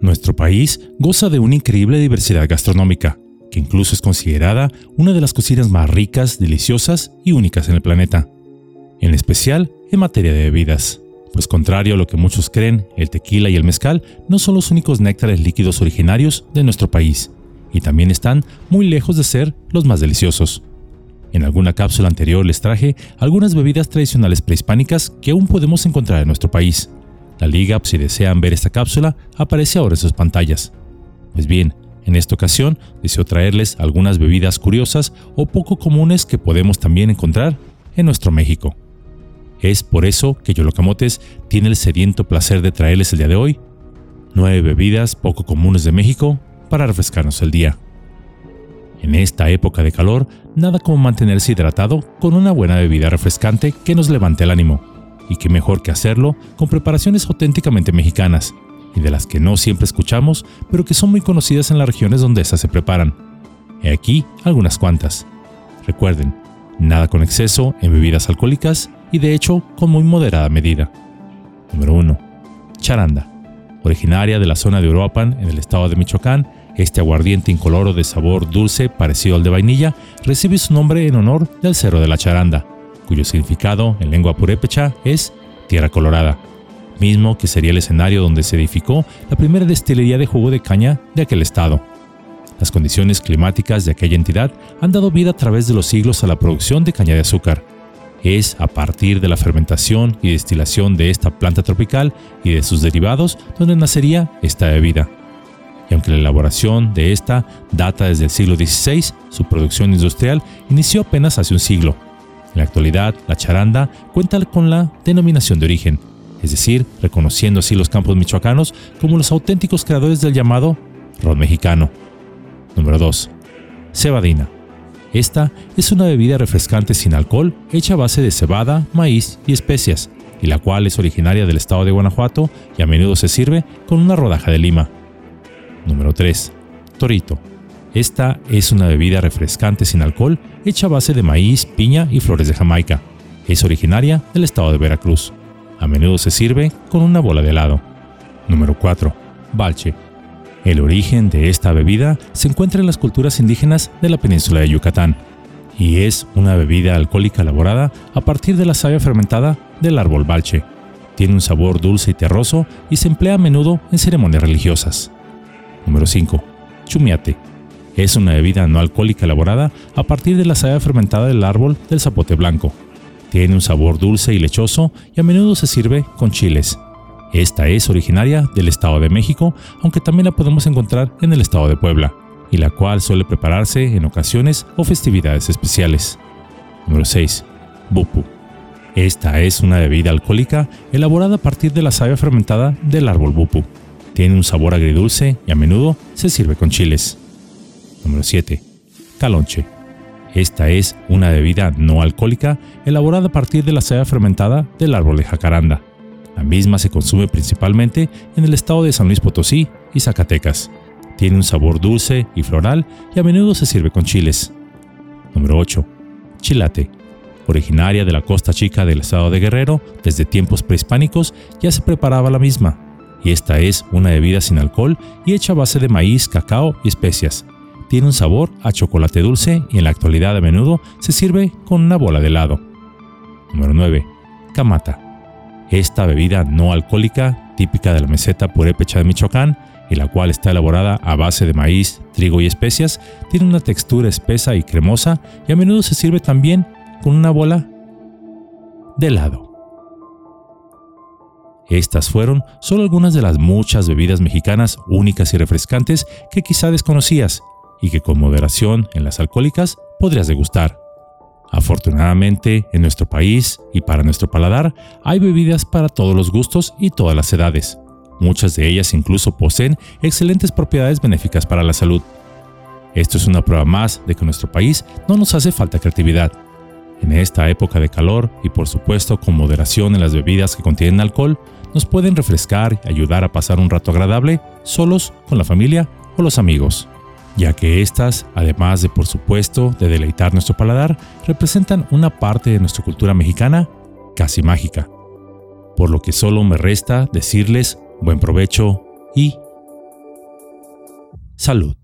Nuestro país goza de una increíble diversidad gastronómica, que incluso es considerada una de las cocinas más ricas, deliciosas y únicas en el planeta, en especial en materia de bebidas. Pues contrario a lo que muchos creen, el tequila y el mezcal no son los únicos néctares líquidos originarios de nuestro país, y también están muy lejos de ser los más deliciosos. En alguna cápsula anterior les traje algunas bebidas tradicionales prehispánicas que aún podemos encontrar en nuestro país. La liga, si desean ver esta cápsula, aparece ahora en sus pantallas. Pues bien, en esta ocasión deseo traerles algunas bebidas curiosas o poco comunes que podemos también encontrar en nuestro México. Es por eso que Yolocamotes tiene el sediento placer de traerles el día de hoy nueve bebidas poco comunes de México para refrescarnos el día. En esta época de calor, nada como mantenerse hidratado con una buena bebida refrescante que nos levante el ánimo, y qué mejor que hacerlo con preparaciones auténticamente mexicanas, y de las que no siempre escuchamos, pero que son muy conocidas en las regiones donde esas se preparan. He aquí algunas cuantas. Recuerden, nada con exceso en bebidas alcohólicas y de hecho con muy moderada medida. Número 1. Charanda. Originaria de la zona de Uruapan, en el estado de Michoacán, este aguardiente incoloro de sabor dulce parecido al de vainilla recibe su nombre en honor del Cerro de la Charanda, cuyo significado en lengua purépecha es Tierra Colorada, mismo que sería el escenario donde se edificó la primera destilería de jugo de caña de aquel estado. Las condiciones climáticas de aquella entidad han dado vida a través de los siglos a la producción de caña de azúcar. Es a partir de la fermentación y destilación de esta planta tropical y de sus derivados donde nacería esta bebida y aunque la elaboración de esta data desde el siglo XVI, su producción industrial inició apenas hace un siglo. En la actualidad, la charanda cuenta con la denominación de origen, es decir, reconociendo así los campos michoacanos como los auténticos creadores del llamado ron mexicano. Número 2. Cebadina. Esta es una bebida refrescante sin alcohol hecha a base de cebada, maíz y especias, y la cual es originaria del estado de Guanajuato y a menudo se sirve con una rodaja de lima. Número 3. Torito. Esta es una bebida refrescante sin alcohol hecha a base de maíz, piña y flores de Jamaica. Es originaria del estado de Veracruz. A menudo se sirve con una bola de helado. Número 4. Balche. El origen de esta bebida se encuentra en las culturas indígenas de la península de Yucatán y es una bebida alcohólica elaborada a partir de la savia fermentada del árbol balche. Tiene un sabor dulce y terroso y se emplea a menudo en ceremonias religiosas. Número 5. Chumiate. Es una bebida no alcohólica elaborada a partir de la savia fermentada del árbol del zapote blanco. Tiene un sabor dulce y lechoso y a menudo se sirve con chiles. Esta es originaria del Estado de México, aunque también la podemos encontrar en el Estado de Puebla, y la cual suele prepararse en ocasiones o festividades especiales. Número 6. Bupu. Esta es una bebida alcohólica elaborada a partir de la savia fermentada del árbol bupu. Tiene un sabor agridulce y a menudo se sirve con chiles. Número 7. Calonche. Esta es una bebida no alcohólica elaborada a partir de la cebada fermentada del árbol de jacaranda. La misma se consume principalmente en el estado de San Luis Potosí y Zacatecas. Tiene un sabor dulce y floral y a menudo se sirve con chiles. Número 8. Chilate. Originaria de la costa chica del estado de Guerrero, desde tiempos prehispánicos ya se preparaba la misma y esta es una bebida sin alcohol y hecha a base de maíz, cacao y especias. Tiene un sabor a chocolate dulce y en la actualidad a menudo se sirve con una bola de helado. Número 9. Camata. Esta bebida no alcohólica, típica de la meseta purépecha de Michoacán, y la cual está elaborada a base de maíz, trigo y especias, tiene una textura espesa y cremosa y a menudo se sirve también con una bola de helado. Estas fueron solo algunas de las muchas bebidas mexicanas únicas y refrescantes que quizá desconocías y que con moderación en las alcohólicas podrías degustar. Afortunadamente, en nuestro país y para nuestro paladar hay bebidas para todos los gustos y todas las edades. Muchas de ellas incluso poseen excelentes propiedades benéficas para la salud. Esto es una prueba más de que en nuestro país no nos hace falta creatividad. En esta época de calor y por supuesto con moderación en las bebidas que contienen alcohol, nos pueden refrescar y ayudar a pasar un rato agradable solos con la familia o los amigos, ya que éstas, además de por supuesto de deleitar nuestro paladar, representan una parte de nuestra cultura mexicana casi mágica. Por lo que solo me resta decirles buen provecho y salud.